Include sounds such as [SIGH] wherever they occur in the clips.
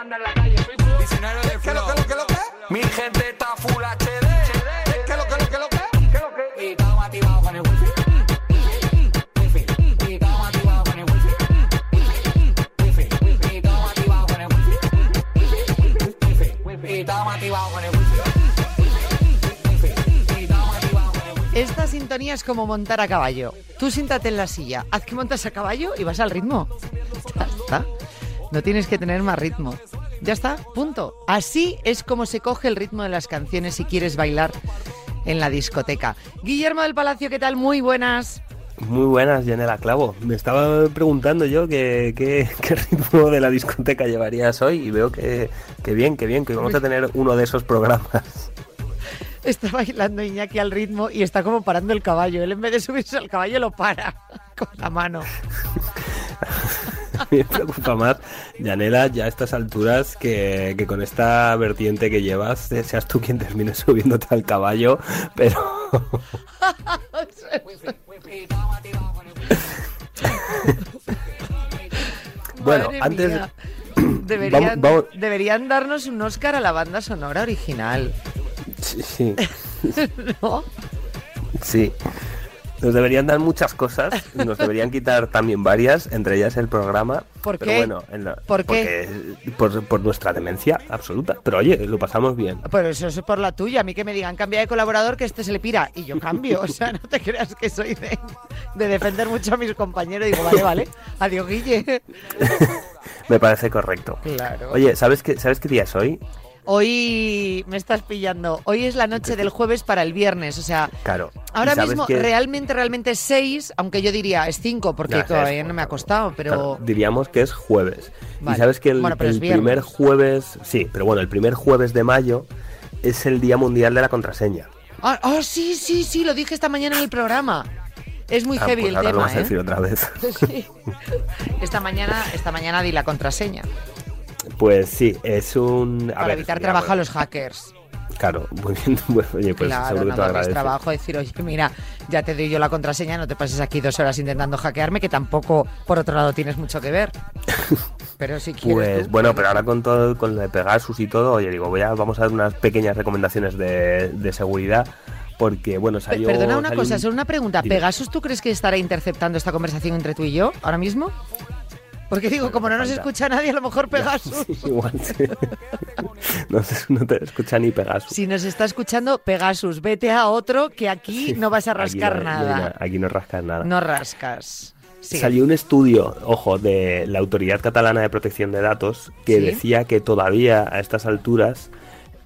manda en la calle. Diccionario de ¿Qué lo que lo que lo que? Mi gente está full HD. ¿Qué lo que lo que lo que? ¿Qué lo que? Y estamos activados con el wifi. Wifi. Y estamos activados con el wifi. Wifi. Y estamos activados con el wifi. Wifi. Wifi. Y estamos activados con el wifi. Wifi. Y estamos activados con el wifi. Esta sintonía es como montar a caballo. Tú siéntate en la silla, haz que montas a caballo y vas al ritmo. Ya está. No tienes que tener más ritmo. Ya está, punto. Así es como se coge el ritmo de las canciones si quieres bailar en la discoteca. Guillermo del Palacio, ¿qué tal? Muy buenas. Muy buenas, Yanela Clavo. Me estaba preguntando yo qué, qué, [LAUGHS] qué ritmo de la discoteca llevarías hoy y veo que, que bien, que bien, que vamos a tener uno de esos programas. Está bailando Iñaki al ritmo y está como parando el caballo. Él en vez de subirse al caballo lo para [LAUGHS] con la mano. [LAUGHS] [LAUGHS] Me preocupa más, Yanela, ya a estas alturas, que, que con esta vertiente que llevas, eh, seas tú quien termine [LAUGHS] subiéndote al caballo, pero... [LAUGHS] bueno, Madre antes... mía. [CLEARS THROAT] Deberían, Vamos- vamos- deberían darnos un Oscar a la banda sonora original. Sí, sí, ¿No? sí. Nos deberían dar muchas cosas, nos deberían [LAUGHS] quitar también varias, entre ellas el programa. ¿Por pero qué? bueno, en la- ¿Por qué? por, por nuestra demencia absoluta. Pero oye, lo pasamos bien. Pero eso es por la tuya. A mí que me digan, cambia de colaborador que este se le pira. Y yo cambio. O sea, no te creas que soy de, de defender mucho a mis compañeros. Digo, vale, vale. Adiós, Guille. [LAUGHS] Me parece correcto. Claro. Oye, ¿sabes qué, ¿sabes qué día es hoy? Hoy me estás pillando. Hoy es la noche del jueves para el viernes. O sea, Claro. ahora ¿Y sabes mismo realmente, realmente es seis, aunque yo diría es cinco, porque todavía es- no me ha costado, pero... Claro, diríamos que es jueves. Vale. Y sabes que el, Bueno, primer jueves, sí, pero bueno, el primer jueves de mayo es el Día Mundial de la Contraseña. Ah, ah, sí, sí, sí, lo dije esta mañana en el programa. Es muy Ah, heavy pues el ahora lo tema, vas a ¿eh? decir otra vez. [LAUGHS] Sí. Esta mañana, esta mañana di la contraseña Pues sí, es un... a para ver, evitar mira, trabajo a los hackers. Claro, [LAUGHS] muy bien. Bueno, oye, pues claro, lo darles agradece. trabajo, decir, oye, mira, ya te doy yo la contraseña, no te pases aquí dos horas intentando hackearme, que tampoco, por otro lado, tienes mucho que ver. [LAUGHS] Pero si quieres Pues tú, bueno, pero ahora con todo, con lo de Pegasus y todo, oye, digo, voy a, vamos a dar unas pequeñas recomendaciones de, de seguridad, porque bueno, salió... Perdona una salió cosa, un- solo una pregunta. ¿Pegasus tú crees que estará interceptando esta conversación entre tú y yo ahora mismo? Porque digo, como no nos escucha nadie, a lo mejor Pegasus. [LAUGHS] Sí, igual sí. [LAUGHS] no, te escucha ni Pegasus. Si nos está escuchando, Pegasus, vete a otro que aquí no vas a rascar no nada. Aquí no rascas nada. No rascas. Salió un estudio, ojo, de la Autoridad Catalana de Protección de Datos que Sí. decía que todavía a estas alturas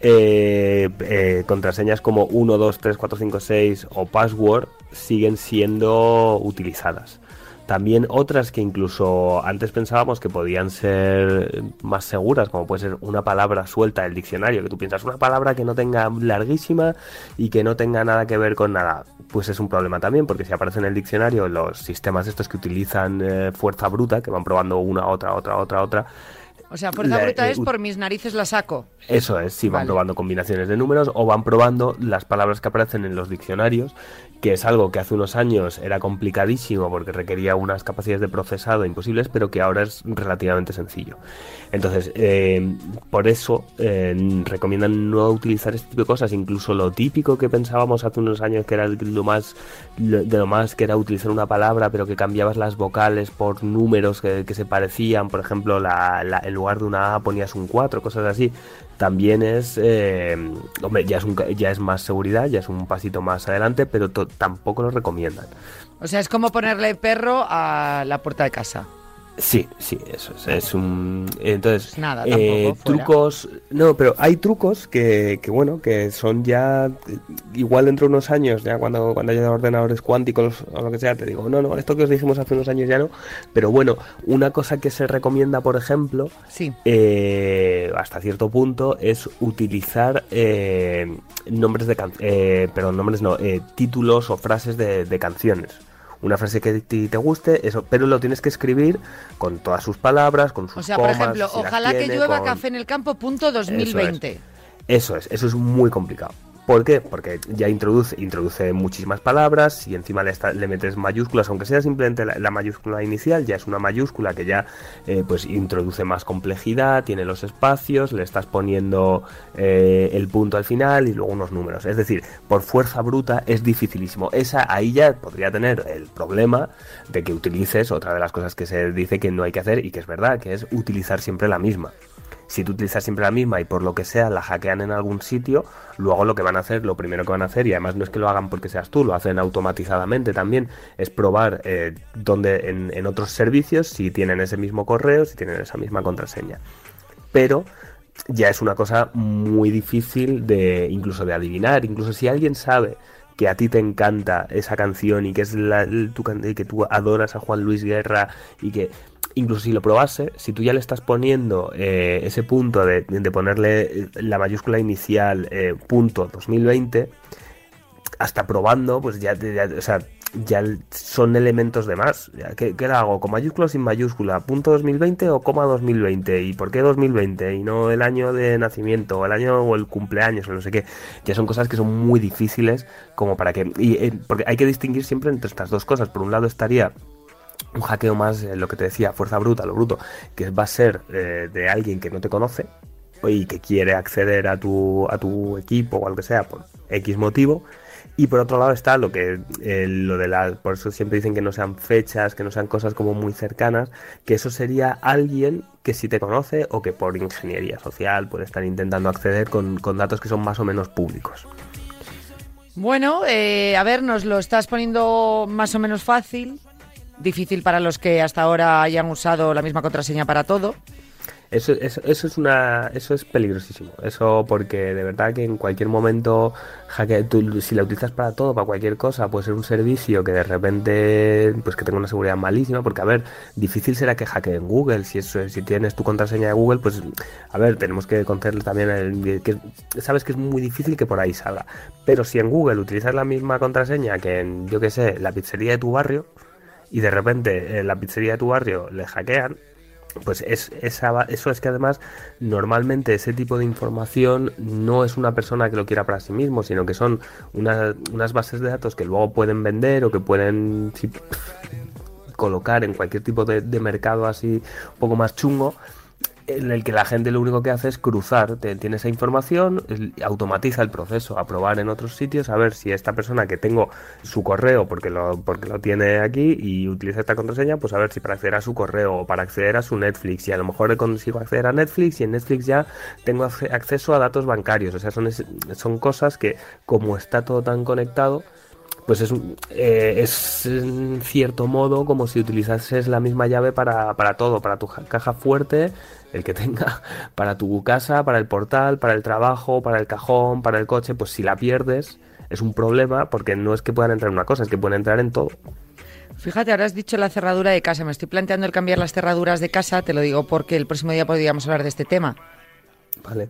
eh, eh, contraseñas como 1, 2, 3, 4, 5, 6 o password siguen siendo utilizadas. También otras que incluso antes pensábamos que podían ser más seguras, como puede ser una palabra suelta del diccionario, que tú piensas una palabra que no tenga larguísima y que no tenga nada que ver con nada. Pues es un problema también, porque si aparece en el diccionario los sistemas estos que utilizan eh, fuerza bruta, que van probando una, otra, otra, otra, otra, O sea, fuerza la- bruta eh, es por mis narices la saco. eso es, si van Vale. probando combinaciones de números o van probando las palabras que aparecen en los diccionarios, que es algo que hace unos años era complicadísimo porque requería unas capacidades de procesado imposibles, pero que ahora es relativamente sencillo. Entonces, eh, por eso eh, recomiendan no utilizar este tipo de cosas, incluso lo típico que pensábamos hace unos años que era lo más lo- de lo más que era utilizar una palabra, pero que cambiabas las vocales por números que, que se parecían, por ejemplo, la, la- lugar de una A ponías un 4, cosas así. También es, eh, hombre, ya es, un ya es más seguridad, ya es un pasito más adelante, pero tampoco lo recomiendan. O sea, es como ponerle perro a la puerta de casa. Sí, sí, eso es, es un... Entonces, Pues nada, eh, trucos... No, pero hay trucos que, que, bueno, que son ya... eh, Igual dentro de unos años, ya cuando, cuando haya ordenadores cuánticos o lo que sea, te digo, no, no, esto que os dijimos hace unos años ya no. Pero bueno, una cosa que se recomienda, por ejemplo, Sí. eh, hasta cierto punto, es utilizar eh, nombres de... can- eh, perdón, nombres no, títulos o frases de, de canciones una frase que ti te guste, eso, pero lo tienes que escribir con todas sus palabras, con sus O sea, por ejemplo, si ojalá que llueva con- café en el campo, punto 2020. Eso es, eso es muy complicado. ¿Por qué? Porque ya introduce, muchísimas palabras y encima le, metes mayúsculas, aunque sea simplemente la, la mayúscula inicial, ya es una mayúscula que ya eh, pues introduce más complejidad, tiene los espacios, le estás poniendo eh, el punto al final y luego unos números. Es decir, por fuerza bruta es dificilísimo. Esa ahí ya podría tener el problema de que utilices otra de las cosas que se dice que no hay que hacer y que es verdad, que es utilizar siempre la misma. Si tú utilizas siempre la misma y por lo que sea la hackean en algún sitio, luego lo que van a hacer, lo primero que van a hacer, y además no es que lo hagan porque seas tú, lo hacen automatizadamente también, es probar eh, donde en, otros servicios si tienen ese mismo correo, si tienen esa misma contraseña. Pero ya es una cosa muy difícil de incluso de adivinar, incluso si alguien sabe que a ti te encanta esa canción y que es la, tu que tú adoras a Juan Luis Guerra y que incluso si lo probase, si tú ya le estás poniendo eh, ese punto de, de ponerle eh, la mayúscula inicial eh, punto 2020, hasta probando, pues ya, o sea, ya son elementos de más. ¿Qué, hago? ¿Con mayúscula o sin mayúscula? ¿Punto 2020 o coma 2020? ¿Y por qué 2020? Y no el año de nacimiento, o el año o el cumpleaños, o no sé qué. Ya son cosas que son muy difíciles como para que... Y, porque hay que distinguir siempre entre estas dos cosas. Por un lado estaría un hackeo más, eh, lo que te decía, fuerza bruta, lo bruto, que va a ser eh, de alguien que no te conoce y que quiere acceder a tu, a tu equipo o algo que sea por X motivo. Y por otro lado está lo que eh, lo de la, por eso siempre dicen que no sean fechas, que no sean cosas como muy cercanas, que eso sería alguien que sí te conoce o que por ingeniería social puede estar intentando acceder con, con datos que son más o menos públicos. Bueno, eh, a ver, nos lo estás poniendo más o menos fácil. Difícil para los que hasta ahora hayan usado la misma contraseña para todo. Eso, eso, eso es una, eso es peligrosísimo. Eso porque de verdad que en cualquier momento, tú, si la utilizas para todo, para cualquier cosa, puede ser un servicio que de repente, pues que tenga una seguridad malísima. Porque a ver, difícil será que hackeen Google. Si eso, si tienes tu contraseña de Google, pues a ver, tenemos que concederle también el, que sabes que es muy difícil que por ahí salga. Pero si en Google utilizas la misma contraseña que en, yo que sé, la pizzería de tu barrio y de repente en la pizzería de tu barrio le hackean, pues es, esa, eso es que además normalmente ese tipo de información no es una persona que lo quiera para sí mismo, sino que son una- unas bases de datos que luego pueden vender o que pueden [LAUGHS] colocar en cualquier tipo de, de mercado así un poco más chungo en el que la gente lo único que hace es cruzar, tiene esa información, automatiza el proceso, a probar en otros sitios, a ver si esta persona que tengo su correo porque lo, porque lo tiene aquí y utiliza esta contraseña, pues a ver si para acceder a su correo o para acceder a su Netflix y a lo mejor consigo acceder a Netflix y en Netflix ya tengo acce- acceso a datos bancarios, o sea, son, son cosas que como está todo tan conectado, pues es, un- eh, es en cierto modo como si utilizases la misma llave para, para todo, para tu ja- caja fuerte, el que tenga, [LAUGHS] para tu casa, para el portal, para el trabajo, para el cajón, para el coche, pues si la pierdes es un problema porque no es que puedan entrar en una cosa, es que pueden entrar en todo. Fíjate, ahora has dicho la cerradura de casa. Me estoy planteando el cambiar las cerraduras de casa. Te lo digo porque el próximo día podríamos hablar de este tema. Vale.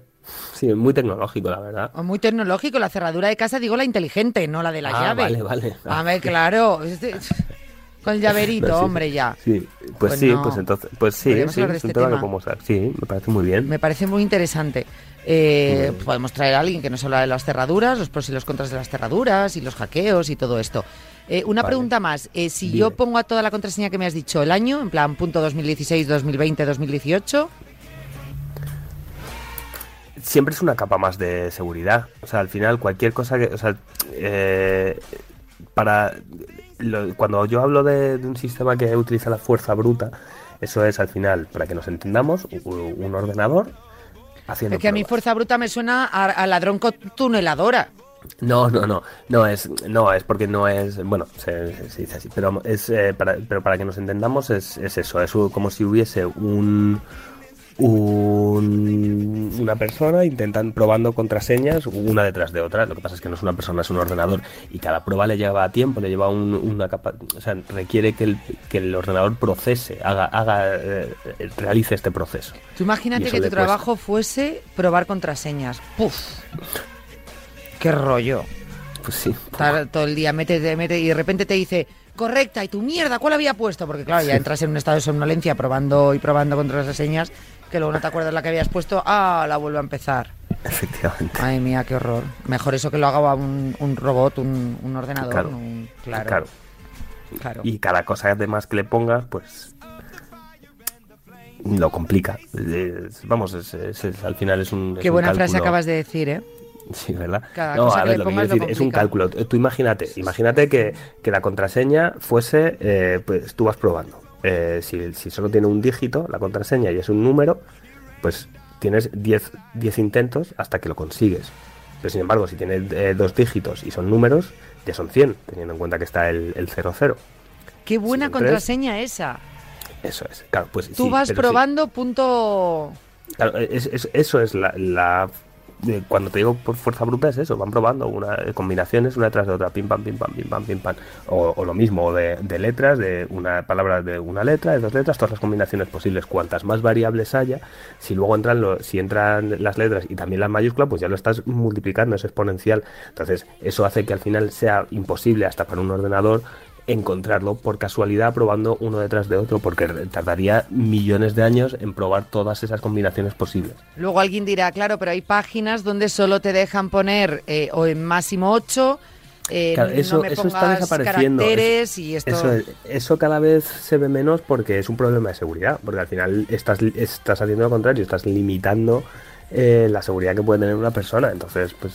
Sí, muy tecnológico, la verdad. O Muy tecnológico. La cerradura de casa, digo la inteligente, no la de la Ah, llave. vale, vale. A ver, claro. Con el llaverito, [LAUGHS] No, sí. hombre, ya. Sí, pues, Pues sí, no. pues entonces, pues sí, sí, de es un este tema que podemos hablar. Sí, me parece muy bien. Me parece muy interesante. Eh, podemos traer a alguien que nos habla de las cerraduras, los pros y los contras de las cerraduras y los hackeos y todo esto. Eh, una Vale. pregunta más. Eh, si Dime. yo pongo a toda la contraseña que me has dicho el año, en plan punto 2016, 2020, 2018, siempre es una capa más de seguridad. O sea, al final cualquier cosa que, o sea, eh, para lo- cuando yo hablo de, de un sistema que utiliza la fuerza bruta, eso es al final, para que nos entendamos, u- un ordenador haciendo es que a mí pruebas. fuerza bruta me suena a, a ladrón con tuneladora. No, no, no, no es, no es porque no es, bueno, se, se dice así, pero es, eh, para, pero para que nos entendamos es, es eso, es como si hubiese un, un- una persona intentan probando contraseñas una detrás de otra. Lo que pasa es que no es una persona, es un ordenador y cada prueba le lleva tiempo, le lleva un- una capa, o sea, requiere que el, que el ordenador procese, haga, haga, eh, realice este proceso. Tú imagínate que tu cuesta. trabajo fuese probar contraseñas. Puf. Qué rollo. Pues sí. Estar todo el día, mete, mete y de repente te dice, correcta, y tu mierda, ¿cuál había puesto? Porque claro, ya entras en un estado de somnolencia probando y probando contraseñas que luego no te acuerdas la que habías puesto, ah, la vuelvo a empezar. Efectivamente. Ay, mía, qué horror. Mejor eso que lo haga un, un robot, un, un ordenador. Claro. un- claro. Claro. claro. Y cada cosa además que le pongas, pues lo complica. Es- vamos, es- es- al final es un. Qué buena frase acabas de decir, ¿eh? [LAUGHS] Sí, ¿verdad? Cada no, a ver, lo que quiero decir es un cálculo. Tú imagínate, imagínate que, que la contraseña fuese, eh, pues tú vas probando. Eh, si, si solo tiene un dígito, la contraseña, y es un número, pues tienes 10 10 intentos hasta que lo consigues. Pero sin embargo, si tiene eh, dos dígitos y son números, ya son 100, teniendo en cuenta que está el, el 00. Qué buena contraseña esa. Eso es, claro, pues Tú sí, vas sí. probando punto... Claro, es- es- eso es la, la- de- cuando te digo por fuerza bruta es eso, van probando una eh, combinaciones una tras de otra, pim pam, pim pam, pim pam, pim pam. O, o lo mismo de, de letras, de una palabra de una letra, de dos letras, todas las combinaciones posibles. Cuantas más variables haya, si luego entran lo- si entran las letras y también las mayúsculas, pues ya lo estás multiplicando, es exponencial. Entonces, eso hace que al final sea imposible hasta para un ordenador encontrarlo por casualidad probando uno detrás de otro porque tardaría millones de años en probar todas esas combinaciones posibles. Luego alguien dirá, claro, pero hay páginas donde solo te dejan poner eh, o en máximo 8, Claro, eso, no me eso está desapareciendo. caracteres Eso- y esto... Eso, es- eso cada vez se ve menos porque es un problema de seguridad, porque al final estás, estás haciendo lo contrario, estás limitando eh, la seguridad que puede tener una persona. Entonces, pues,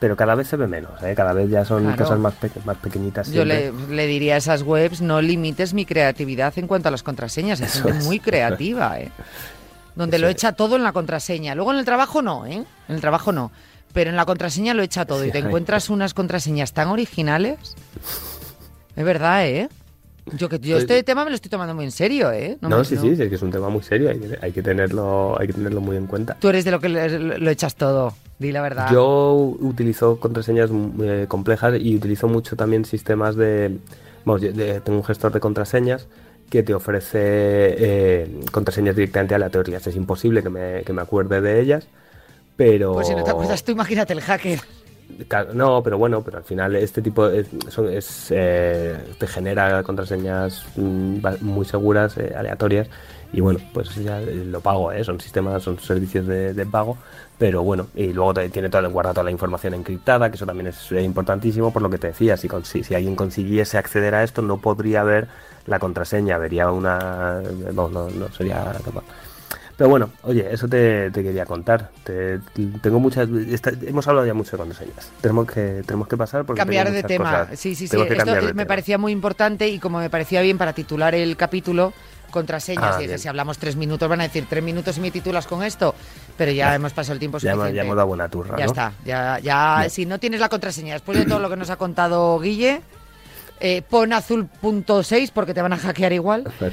pero cada vez se ve menos, ¿eh? cada vez ya son Claro. cosas más, pe- más pequeñitas. Yo le, le diría a esas webs, no limites mi creatividad en cuanto a las contraseñas. Gente es. muy creativa, ¿eh? Donde Eso lo es. echa todo en la contraseña. Luego en el trabajo no, ¿eh? En el trabajo no. Pero en la contraseña lo echa todo. Sí, y te encuentras unas contraseñas tan originales. Es verdad, ¿eh? Yo, que, yo Pues- este tema me lo estoy tomando muy en serio, ¿eh? No, me- sí, sí, sí, es que es un tema muy serio, hay que, hay que tenerlo, hay que tenerlo muy en cuenta. Tú eres de lo que lo echas todo. Di la verdad. Yo utilizo contraseñas eh, complejas y utilizo mucho también sistemas de, vamos, yo- de- tengo un gestor de contraseñas que te ofrece eh, contraseñas directamente aleatorias. Es imposible que me, que me acuerde de ellas, pero Pues si no te acuerdas tú, imagínate el hacker. No, pero bueno, pero al final este tipo es, es, eh, te genera contraseñas mm, muy seguras, eh, aleatorias, y bueno, pues ya lo pago, ¿eh? son sistemas, son servicios de, de pago, pero bueno, y luego te- tiene toda, guarda toda la información encriptada, que eso también es importantísimo, por lo que te decía, si, si alguien consiguiese acceder a esto, no podría ver la contraseña, vería una... No, no, no sería capaz. Pero bueno, oye, eso te, te quería contar. Te- tengo muchas. hemos hablado ya mucho de contraseñas. Tenemos que, tenemos que pasar porque. cambiar de tema. cosas. Sí, sí, sí. Esto me tema. parecía muy importante y como me parecía bien para titular el capítulo, contraseñas. Ah, y si hablamos tres minutos, van a decir tres minutos y me titulas con esto. Pero ya, Ya. hemos pasado el tiempo suficiente. ya hemos dado buena turra. Ya ¿no? está. Ya, ya, si no tienes la contraseña, después de todo lo que nos ha contado Guille, eh, pon azul.6 porque te van a hackear igual. [LAUGHS]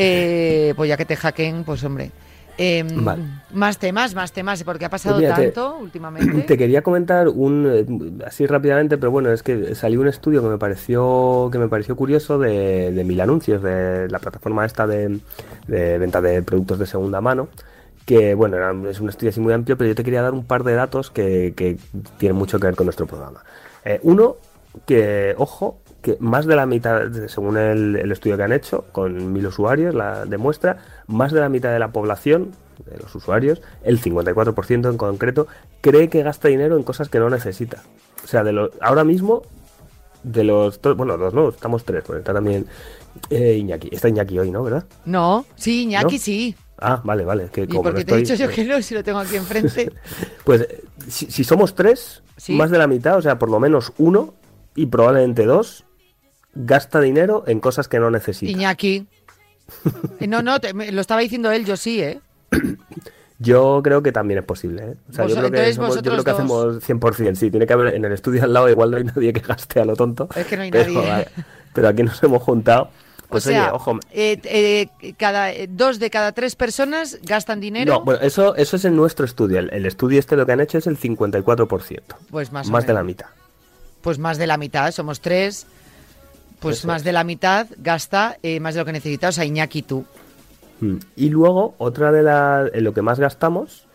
Eh, pues ya que te hackeen, pues hombre. Eh, Vale. Más temas, más temas, porque ha pasado Pues mira, te- tanto últimamente. Te quería comentar un eh, así rápidamente, pero bueno, es que salió un estudio que me pareció que me pareció curioso de, de Mil Anuncios, de la plataforma esta de, de venta de productos de segunda mano. Que bueno, era- es un estudio así muy amplio, pero yo te quería dar un par de datos que, que tienen mucho que ver con nuestro programa. Eh, uno, que, ojo, que más de la mitad, según el, el estudio que han hecho, con mil usuarios, la demuestra, más de la mitad de la población, de los usuarios, el 54% en concreto, cree que gasta dinero en cosas que no necesita. O sea, de los, ahora mismo, de los, bueno, dos no, estamos tres, porque está también eh, Iñaki. Está Iñaki hoy, ¿no? ¿Verdad? No, sí, Iñaki ¿No? sí. Ah, vale, vale. Que ¿Y como por no qué te he dicho yo que no si lo tengo aquí enfrente? [LAUGHS] Pues si, si somos tres, Sí. más de la mitad, o sea, por lo menos uno y probablemente dos, gasta dinero en cosas que no necesita. Iñaki. Eh, No, no, te- me- lo estaba diciendo él, yo sí, ¿eh? [COUGHS] Yo creo que también es posible. ¿eh? O sea, yo creo que, somos- yo creo que hacemos 100%. Sí, tiene que haber en el estudio al lado, igual no hay nadie que gaste a lo tonto. Es que no hay pero, nadie. Pero aquí nos hemos juntado. Pues o sea, oye, ojo. eh, eh, cada, dos de cada tres personas gastan dinero. No, bueno, eso, eso es en nuestro estudio. El, el estudio este lo que han hecho es el 54%. pues más, o más de la mitad. Pues más de la mitad, somos tres. Pues Eso más de la mitad gasta eh, más de lo que necesita. O sea, Iñaki, tú. Mm. Y luego, otra de las. En lo que más gastamos.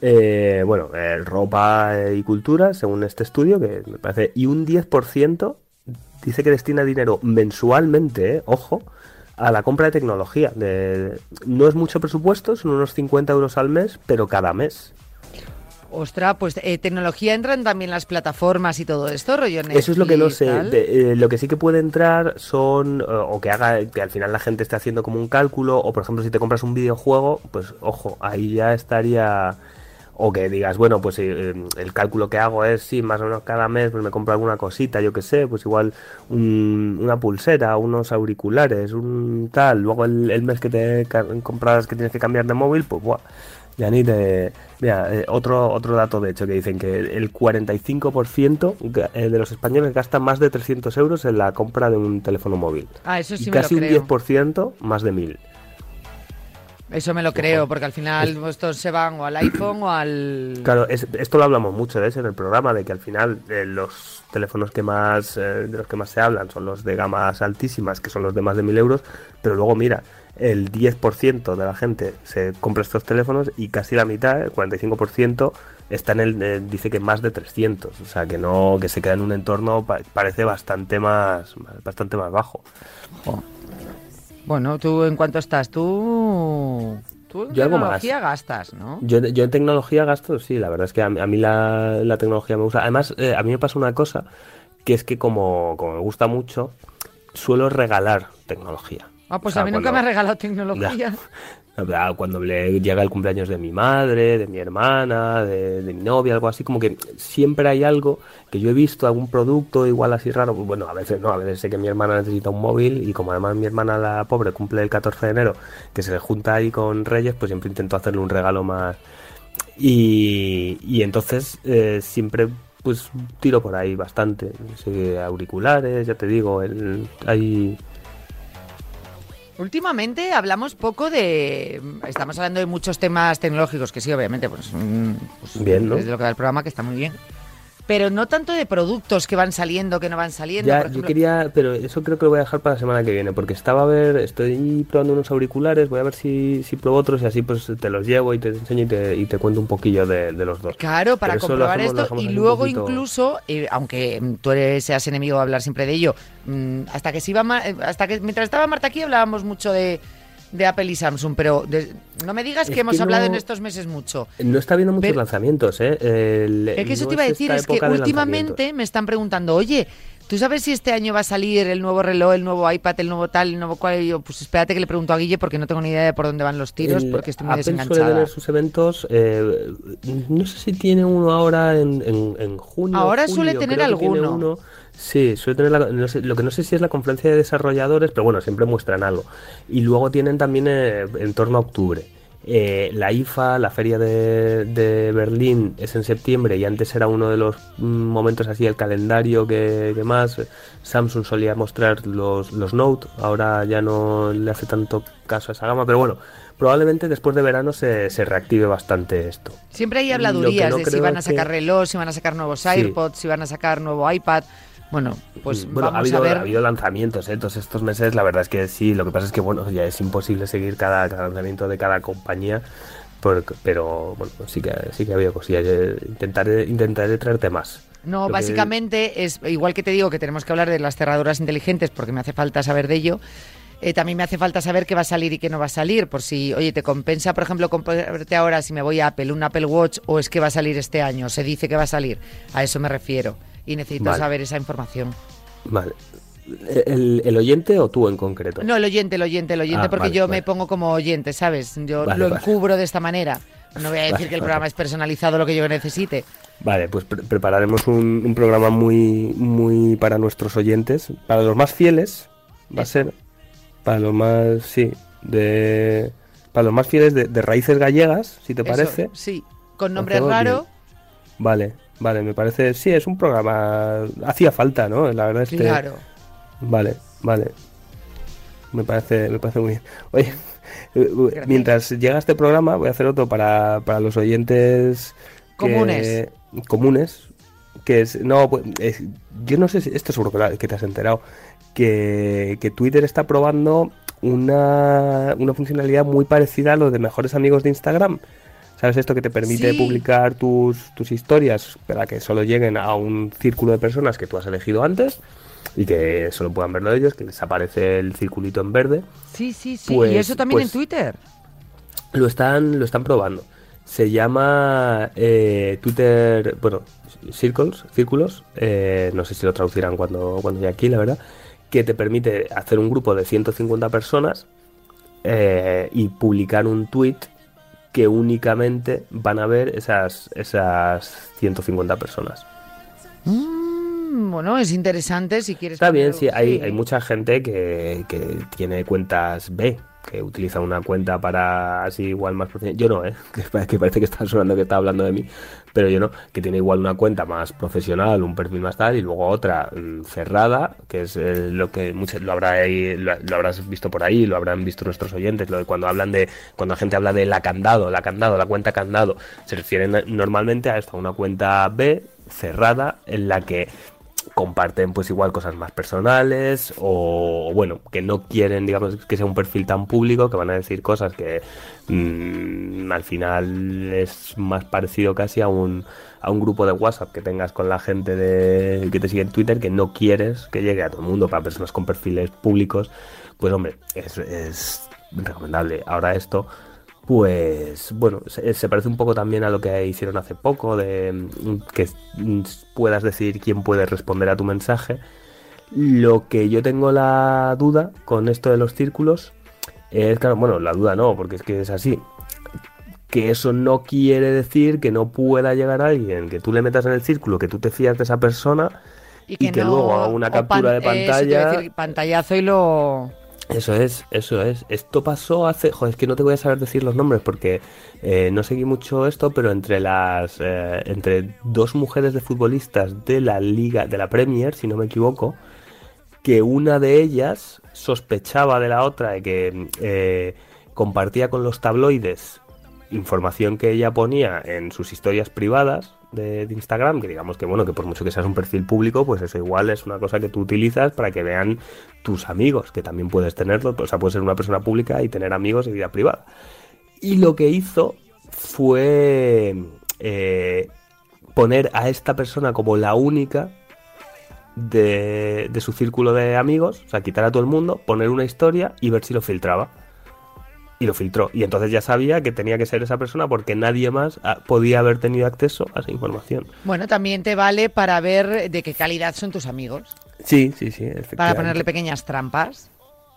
eh, bueno, eh, ropa y cultura, según este estudio, que me parece. Y un 10% dice que destina dinero mensualmente, ojo, a la compra de tecnología. De, no es mucho presupuesto, son unos 50 euros al mes, pero cada mes. Ostras, pues eh, tecnología entran también las plataformas y todo esto, rollo Eso es lo que no Netflix, sé. De- eh, lo que sí que puede entrar son, eh, o que haga, que al final la gente esté haciendo como un cálculo, o por ejemplo si te compras un videojuego, pues ojo, ahí ya estaría, o que digas, bueno, pues eh, eh, el cálculo que hago es, sí, más o menos cada mes pues me compro alguna cosita, yo que sé, pues igual un- una pulsera, unos auriculares, un tal, luego el, el mes que te compras que tienes que cambiar de móvil, pues buah. Ya ni te... Mira, eh, otro, otro dato de hecho que dicen que el 45% ga- eh, de los españoles gastan más de 300 euros en la compra de un teléfono móvil. Ah, eso sí y me lo casi un creo. 10% más de 1000. Eso me lo creo, porque al final estos se van o al iPhone o al... Claro, es- esto lo hablamos mucho de eso en el programa, de que al final eh, los teléfonos que más, eh, de los que más se hablan son los de gamas altísimas, que son los de más de 1000 euros, pero luego mira, el 10% de la gente se compra estos teléfonos y casi la mitad, el 45%, está en el, eh, dice que más de 300, o sea que no, que se queda en un entorno pa- parece bastante más, bastante más bajo. Jo. Bueno, ¿tú en cuánto estás? Tú... Tú en Yo algo más. tecnología gastas, ¿no? Yo, yo en tecnología gasto, sí, la verdad es que a mí, a mí la, la tecnología me gusta. Además, eh, a mí me pasa una cosa, que es que como, como me gusta mucho, suelo regalar tecnología. Ah, pues O sea, a mí nunca me has regalado tecnología. [LAUGHS] Verdad, Cuando le llega el cumpleaños de mi madre, de mi hermana, de, de mi novia, algo así, como que siempre hay algo que yo he visto, algún producto igual así raro. pues Bueno, a veces no, a veces sé que mi hermana necesita un móvil y como además mi hermana, la pobre, cumple el 14 de enero, que se le junta ahí con Reyes, pues siempre intento hacerle un regalo más. Y, y entonces eh, siempre pues tiro por ahí bastante. Sí, auriculares, ya te digo, el, hay... Últimamente hablamos poco de... Estamos hablando de muchos temas tecnológicos, que sí, obviamente, pues, mm, pues, Bien, ¿no? es de lo que da el programa, que está muy bien. Pero no tanto de productos que van saliendo, que no van saliendo. Ya, por yo quería, pero eso creo que lo voy a dejar para la semana que viene, porque estaba a ver, estoy probando unos auriculares, voy a ver si, si pruebo otros y así pues te los llevo y te enseño y te, y te cuento un poquillo de, de los dos. Claro, para Pero comprobar hacemos- esto y luego poquito- incluso, eh, aunque tú eres, seas enemigo de hablar siempre de ello, mm, hasta que se iba eh, hasta que mientras estaba Marta aquí hablábamos mucho de, de Apple y Samsung, pero de- no me digas que hemos que hablado no- en estos meses mucho. No está habiendo muchos Pero- lanzamientos, ¿eh? El- Es que eso no te iba a decir, es que últimamente me están preguntando, oye, ¿tú sabes si este año va a salir el nuevo reloj, el nuevo iPad, el nuevo tal, el nuevo cual? Y yo, pues espérate que le pregunto a Guille porque no tengo ni idea de por dónde van los tiros, El porque estoy muy Apple suele tener sus eventos, eh, no sé si tiene uno ahora en, en, en junio. Ahora julio, suele tener alguno. Sí, suele tener la- no sé- lo que no sé si es la conferencia de desarrolladores, pero bueno, siempre muestran algo. Y luego tienen también eh, en torno a octubre. Eh, la IFA, la feria de, de Berlín, es en septiembre y antes era uno de los mm, momentos así el calendario que, que más. Samsung solía mostrar los, los Note, ahora ya no le hace tanto caso a esa gama, pero bueno, probablemente después de verano se, se reactive bastante esto. Siempre hay habladurías no de si van a sacar que- reloj, si van a sacar nuevos Sí. AirPods, si van a sacar nuevo iPad. Bueno, pues bueno, ha habido, a ver. ha habido lanzamientos ¿eh? todos estos meses, la verdad es que sí, lo que pasa es que bueno, ya es imposible seguir cada, cada lanzamiento de cada compañía, pero bueno, sí que, sí que ha habido cosillas, intentaré, intentaré traerte más. No, que- básicamente es igual que te digo que tenemos que hablar de las cerraduras inteligentes porque me hace falta saber de ello. eh, también me hace falta saber qué va a salir y qué no va a salir. Por si, oye, te compensa, por ejemplo, comprarte ahora si me voy a Apple, un Apple Watch o es que va a salir este año. Se dice que va a salir. A eso me refiero. Y necesito Vale. saber esa información. Vale. ¿El, el oyente o tú en concreto? No, el oyente, el oyente, el oyente, Ah, porque vale, yo vale. me pongo como oyente, ¿sabes? Yo Vale, lo encubro de esta manera. No voy a decir que el programa es personalizado lo que yo necesite. Vale, pues pre- prepararemos un, un programa muy, muy para nuestros oyentes. Para los más fieles, va a ser. Para los más, sí, de. Para los más fieles de, de raíces gallegas, si te Eso, parece. sí, con nombre raro. bien. Vale, vale, me parece. Sí, es un programa. Hacía falta, ¿no? La verdad es que. Claro. Vale, vale. Me parece, me parece muy bien. Oye, eh, Gracias. mientras llega este programa, voy a hacer otro para, para los oyentes que- Comunes. comunes. Que es, no, pues, es- yo no sé si, esto seguro que te has enterado, que, que Twitter está probando una, una funcionalidad muy parecida a lo de mejores amigos de Instagram. ¿Sabes esto que te permite Sí. publicar tus, tus historias para que solo lleguen a un círculo de personas que tú has elegido antes y que solo puedan verlo ellos, que les aparece el circulito en verde? Sí, sí, sí. Pues- y eso también pues- en Twitter. Lo están, lo están probando. Se llama eh, Twitter, bueno, Circles, círculos, eh, no sé si lo traducirán cuando, cuando llegue aquí, la verdad, que te permite hacer un grupo de 150 personas eh, y publicar un tweet que únicamente van a ver esas, esas 150 personas. Mm, bueno, es interesante si quieres. Está bien, sí, hay, hay mucha gente que, que tiene cuentas B, que utiliza una cuenta para así igual más profesional. Yo no, ¿eh? [LAUGHS] Que pa- que parece que está sonando que está hablando de mí, pero yo no, que tiene igual una cuenta más profesional, un perfil más tal, y luego otra mm, cerrada, que es eh, lo que muchos lo, habrá lo, lo habrás visto por ahí, lo habrán visto nuestros oyentes, lo de cuando hablan de, cuando la gente habla de la candado, la candado, la cuenta candado, se refieren normalmente a esto, a una cuenta B cerrada en la que comparten pues igual cosas más personales o bueno que no quieren digamos que sea un perfil tan público que van a decir cosas que mm, al final es más parecido casi a un a un grupo de WhatsApp que tengas con la gente de, que te sigue en Twitter que no quieres que llegue a todo el mundo para personas con perfiles públicos. Pues hombre es, es recomendable. Ahora esto pues bueno, se, se parece un poco también a lo que hicieron hace poco, de mm, que mm, puedas decidir quién puede responder a tu mensaje. Lo que yo tengo la duda con esto de los círculos es, claro, bueno, la duda no, porque es que es así. Que eso no quiere decir que no pueda llegar alguien, que tú le metas en el círculo, que tú te fías de esa persona y que, no- luego haga una captura de pan- pantalla. decir, pantallazo y lo. Eso es, eso es. Esto pasó hace. Joder, es que no te voy a saber decir los nombres porque eh, no seguí mucho esto, pero entre las. eh, entre dos mujeres de futbolistas de la Liga, de la Premier, si no me equivoco, que una de ellas sospechaba de la otra de que eh, compartía con los tabloides información que ella ponía en sus historias privadas de, Instagram, que digamos que bueno, que por mucho que seas un perfil público, pues eso igual es una cosa que tú utilizas para que vean tus amigos, que también puedes tenerlo, o sea, puedes ser una persona pública y tener amigos y vida privada. Y lo que hizo fue eh, poner a esta persona como la única de, de su círculo de amigos, o sea, quitar a todo el mundo, poner una historia y ver si lo filtraba. Y lo filtró. Y entonces ya sabía que tenía que ser esa persona porque nadie más ah, podía haber tenido acceso a esa información. Bueno, también te vale para ver de qué calidad son tus amigos. Sí, sí, sí. Para ponerle pequeñas trampas.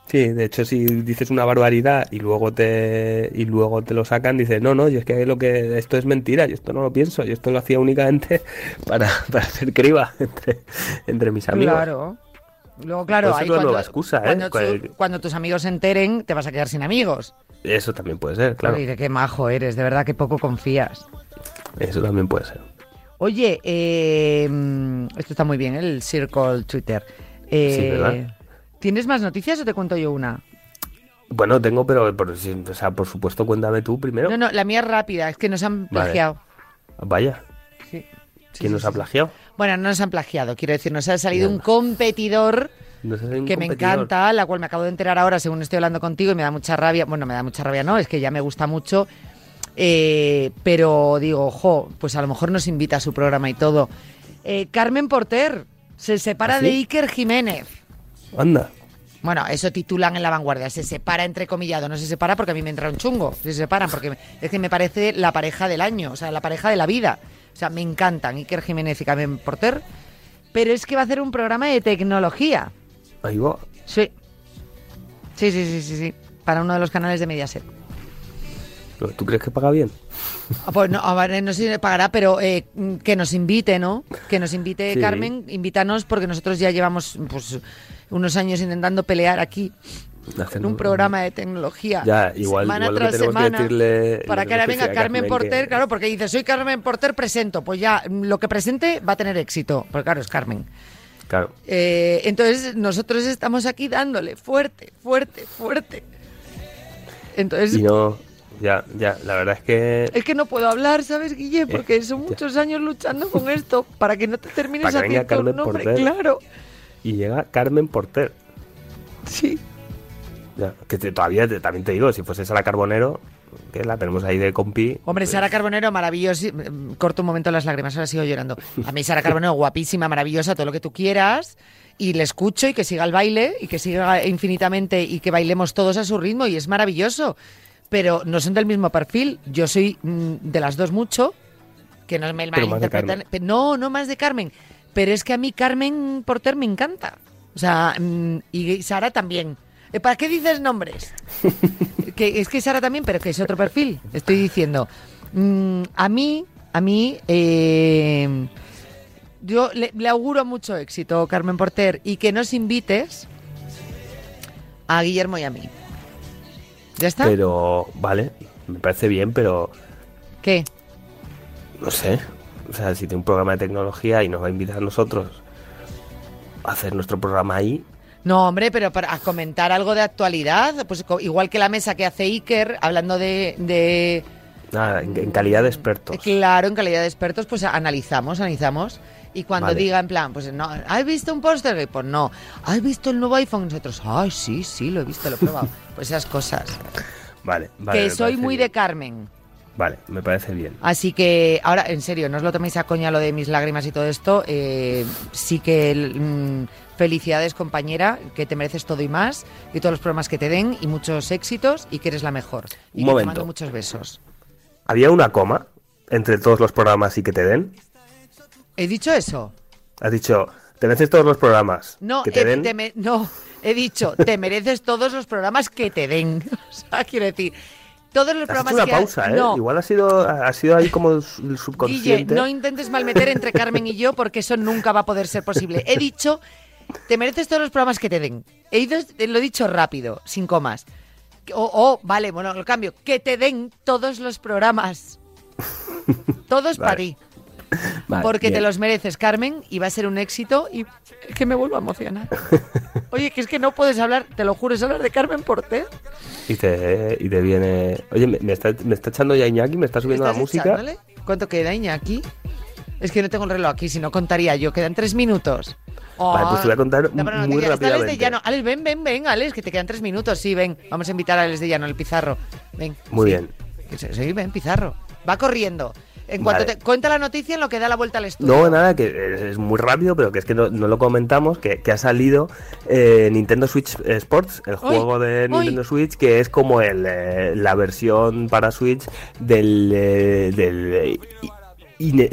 Sí, de hecho, si dices una barbaridad y luego te y luego te lo sacan, dices, no, no, yo es que lo que esto es mentira, yo esto no lo pienso, yo esto lo hacía únicamente [LAUGHS] para, para hacer criba entre, entre mis amigos. Claro. Luego, claro, ahí una cuando, nueva excusa, ¿eh? cuando, tu- Cual- cuando tus amigos se enteren, te vas a quedar sin amigos. Eso también puede ser, claro. Dice, qué majo eres, de verdad que poco confías. Eso también puede ser. Oye, eh, esto está muy bien, ¿eh? el Circle Twitter. Eh, Sí, ¿verdad? ¿Tienes más noticias o te cuento yo una? Bueno, tengo, pero por, si- o sea, por supuesto, cuéntame tú primero. No, no, la mía es rápida, es que nos han Vale. plagiado. Vaya, Sí. Sí, ¿quién sí, nos ha plagiado? Bueno, no nos han plagiado, quiero decir, nos ha salido un competidor Que me encanta, la cual me acabo de enterar ahora según estoy hablando contigo y me da mucha rabia. Bueno, me da mucha rabia, no, es que ya me gusta mucho. eh, pero digo, ojo, pues a lo mejor nos invita a su programa y todo. Eh, Carmen Porter se separa ¿Ah, de Iker Jiménez. Anda. Bueno, eso titulan en la vanguardia. Se separa entrecomillado. No se separa porque a mí me entra un chungo. Se separan porque me- es que me parece la pareja del año, o sea, la pareja de la vida. O sea, me encantan Iker Jiménez y Carmen Porter. Pero es que va a hacer un programa de tecnología. Ahí va. Sí. Sí, sí, sí, sí, sí. Para uno de los canales de Mediaset. ¿Pero ¿Tú crees que paga bien? Ah, Pues no, a ver, no sé si pagará, pero eh, que nos invite, ¿no? Que nos invite Sí. Carmen, invítanos, porque nosotros ya llevamos pues, unos años intentando pelear aquí en un programa de tecnología. Ya, igual- semana igual tras que semana, decirle- para que ahora venga Carmen Carmen Porter, que- claro, porque dice, soy Carmen Porter, presento. Pues ya, lo que presente va a tener éxito, porque claro, es Carmen. Claro. Eh, entonces, nosotros estamos aquí dándole fuerte, fuerte, fuerte. Entonces, Y no, ya, ya, la verdad es que es que no puedo hablar, ¿sabes, Guille? Porque son Eh, ya. muchos años luchando con [LAUGHS] esto para que no te termines Para que venga haciendo un Carmen nombre. Porter. Claro, y llega Carmen Porter. sí. Ya, que te- todavía te- también te digo, si fuese Sara Carbonero, que la tenemos ahí de compi. Hombre, pues, Sara Carbonero, maravillosa. mm, Corto un momento las lágrimas, ahora sigo llorando. A mí Sara Carbonero, [LAUGHS] guapísima, maravillosa, todo lo que tú quieras. Y le escucho y que siga el baile y que siga infinitamente y que bailemos todos a su ritmo y es maravilloso. pero no son del mismo perfil. Yo soy mm, de las dos mucho, que no me malinterpretan. No, no más de Carmen. Pero es que a mí Carmen Porter me encanta. O sea, mm, y Sara también. Eh, ¿Para qué dices nombres? [LAUGHS] que es que Sara también, pero que es otro perfil. Estoy diciendo. Mm, a mí, a mí, eh, yo le, le auguro mucho éxito, Carmen Porter, y que nos invites a Guillermo y a mí. ¿Ya está? Pero, vale, me parece bien, pero ¿Qué? no sé. O sea, si tiene un programa de tecnología y nos va a invitar a nosotros a hacer nuestro programa ahí, No, hombre, pero para comentar algo de actualidad, pues igual que la mesa que hace Iker, hablando de, de- nada, en, calidad de expertos. claro, en calidad de expertos, pues analizamos, analizamos. Y cuando Vale. diga en plan, pues no, ¿has visto un póster? Pues no. ¿Has visto el nuevo iPhone? Nosotros, ay, sí, sí, lo he visto, lo he probado. [LAUGHS] Pues esas cosas. Vale, vale. que soy muy bien. de Carmen. Vale, me parece bien. Así que, ahora, en serio, no os lo toméis a coña lo de mis lágrimas y todo esto. eh, sí que mm, felicidades, compañera, que te mereces todo y más, y todos los programas que te den, y muchos éxitos, y que eres la mejor. Y que Un te momento. mando muchos besos. ¿Había una coma entre todos los programas y que te den? ¿He dicho eso? Has dicho, te mereces todos los programas. No, que te he, den. te me- no, he dicho, te mereces todos los programas que te den. [LAUGHS] O sea, quiero decir, todos los programas una que ha- pausa, ¿eh? No, Igual ha sido, ha sido ahí como el su- el Guille, subconsciente. no intentes malmeter entre Carmen y yo porque eso nunca va a poder ser posible. He dicho, te mereces todos los programas que te den. He ido, lo he dicho rápido, sin comas. O, o, vale, bueno, lo cambio. Que te den todos los programas. [LAUGHS] Todos para ti. [LAUGHS] Vale, Porque te bien. los mereces, Carmen, y va a ser un éxito. Y es que me vuelvo a emocionar. [LAUGHS] Oye, que es que no puedes hablar, te lo juro, es hablar de Carmen Porter. Y te, y te viene. Oye, me, me está, me está echando ya Iñaki, me está subiendo la ¿Estás música. echándole? ¿Cuánto queda, Iñaki? Es que no tengo el reloj aquí, si no contaría yo. Quedan tres minutos. Vale, pues te voy a contar No, no te muy. Está Alex de rápidamente. Llano. Alex, ven, ven, ven, Alex, que te quedan tres minutos. Sí, ven. Vamos a invitar a Alex de Llano, el pizarro. Ven. Muy Sí. bien. Sí, ven, pizarro. Va corriendo. En cuanto Vale. te cuenta la noticia en lo que da la vuelta al estudio. No, nada, que es- muy rápido, pero que es que no, no lo comentamos, que, que ha salido eh, Nintendo Switch Sports, el juego de. Nintendo Switch, que es como el, eh, la versión para Switch del, eh, del ine-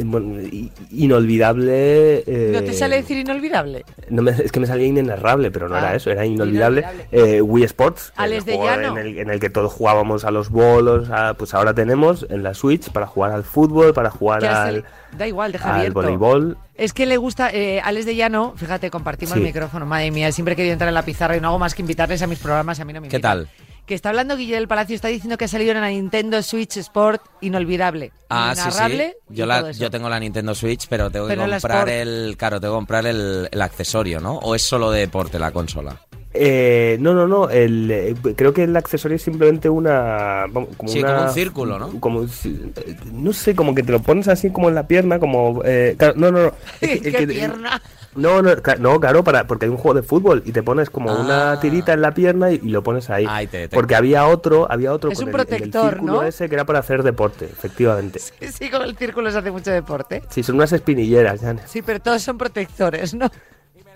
inolvidable... eh, ¿No te sale decir inolvidable? no me- es que me salía inenarrable, pero no Ah, era eso, era inolvidable. inolvidable. Eh, Wii Sports, Alex el de juego Llano. en el, en el que todos jugábamos a los bolos, a- pues ahora tenemos en la Switch para jugar al fútbol, para jugar al, el- Da igual, deja al abierto. voleibol. Es que le gusta, eh, Alex de Llano, fíjate, compartimos Sí. el micrófono, madre mía, siempre he querido entrar en la pizarra y no hago más que invitarles a mis programas, a mí no me ¿Qué invitan. tal? Que está hablando Guille del Palacio, está diciendo que ha salido en la Nintendo Switch Sport inolvidable. Ah, sí, Yo, la, yo tengo la Nintendo Switch, pero tengo Pero que comprar el. Claro, tengo que comprar el, el accesorio, ¿no? ¿O es solo de deporte la consola? Eh, no, no, no. El, eh, creo que el accesorio es simplemente una. Como Sí, una- como un círculo, ¿no? Como, eh, no sé, como que te lo pones así como en la pierna, como. eh, claro, no, no, no. [LAUGHS] Es que- ¿Qué que- pierna? No, no, no, claro, para, porque hay un juego de fútbol y te pones como Ah. una tirita en la pierna y, y lo pones ahí. Te porque había otro, había otro Es con un el- el protector, círculo ¿no? ese que era para hacer deporte, efectivamente. [LAUGHS] Sí, con el círculo se hace mucho deporte. Sí, son unas espinilleras, Jan. Sí, pero todos son protectores, ¿no?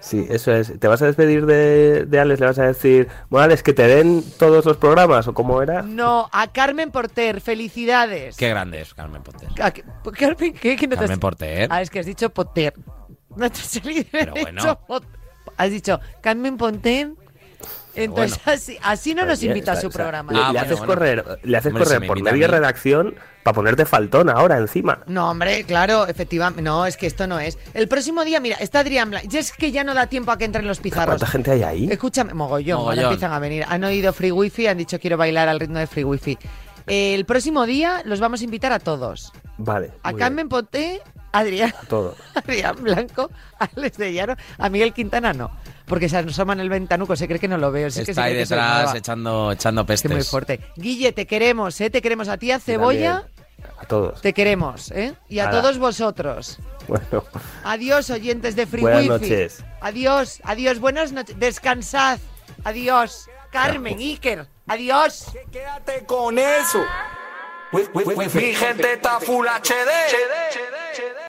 Sí, eso es. ¿Te vas a despedir de, de Alex? ¿Le vas a decir, bueno, Alex, que te den todos los programas o cómo era? No, a Carmen Porter, felicidades. Qué grande es Carmen Porter. ¿A qué- Carmen, ¿qué? ¿Qué no te has- Carmen Porter. Ah, es que has dicho Potter. No te has salido. Pero has bueno. Has dicho Carmen Ponten. Entonces, bueno. así, así no nos invita a su programa. Le, Ah, le bueno, haces bueno. correr, le haces Hombre, correr por media redacción para ponerte faltón ahora encima. No, hombre, claro, efectivamente. No, es que esto no es. El próximo día, mira, está Adrián Blanco. Ya es que ya no da tiempo a que entren los pizarros. ¿Cuánta gente hay ahí? Escúchame, mogollón, ahora Mogollón. empiezan a venir. Han oído Free Wifi, han dicho quiero bailar al ritmo de Free Wifi. El próximo día los vamos a invitar a todos. Vale. A Carmen Ponte, Adrián. Todo. [LAUGHS] Adrián Blanco, a Alex de Llano, a Miguel Quintana no. Porque se asoma en el ventanuco, se cree que no lo veo. sí que se Está ahí cree detrás echando, echando Es que muy pestes. fuerte. Guille, te queremos, ¿eh? Te queremos a ti, a Cebolla, A todos. te queremos, ¿eh? Y a Nada. todos vosotros. Bueno, Adiós, oyentes de Free Buenas Wifi. noches. Adiós, adiós, buenas noches. Descansad. Adiós. Carmen, Iker, adiós. Quédate con eso. Mi gente está full HD.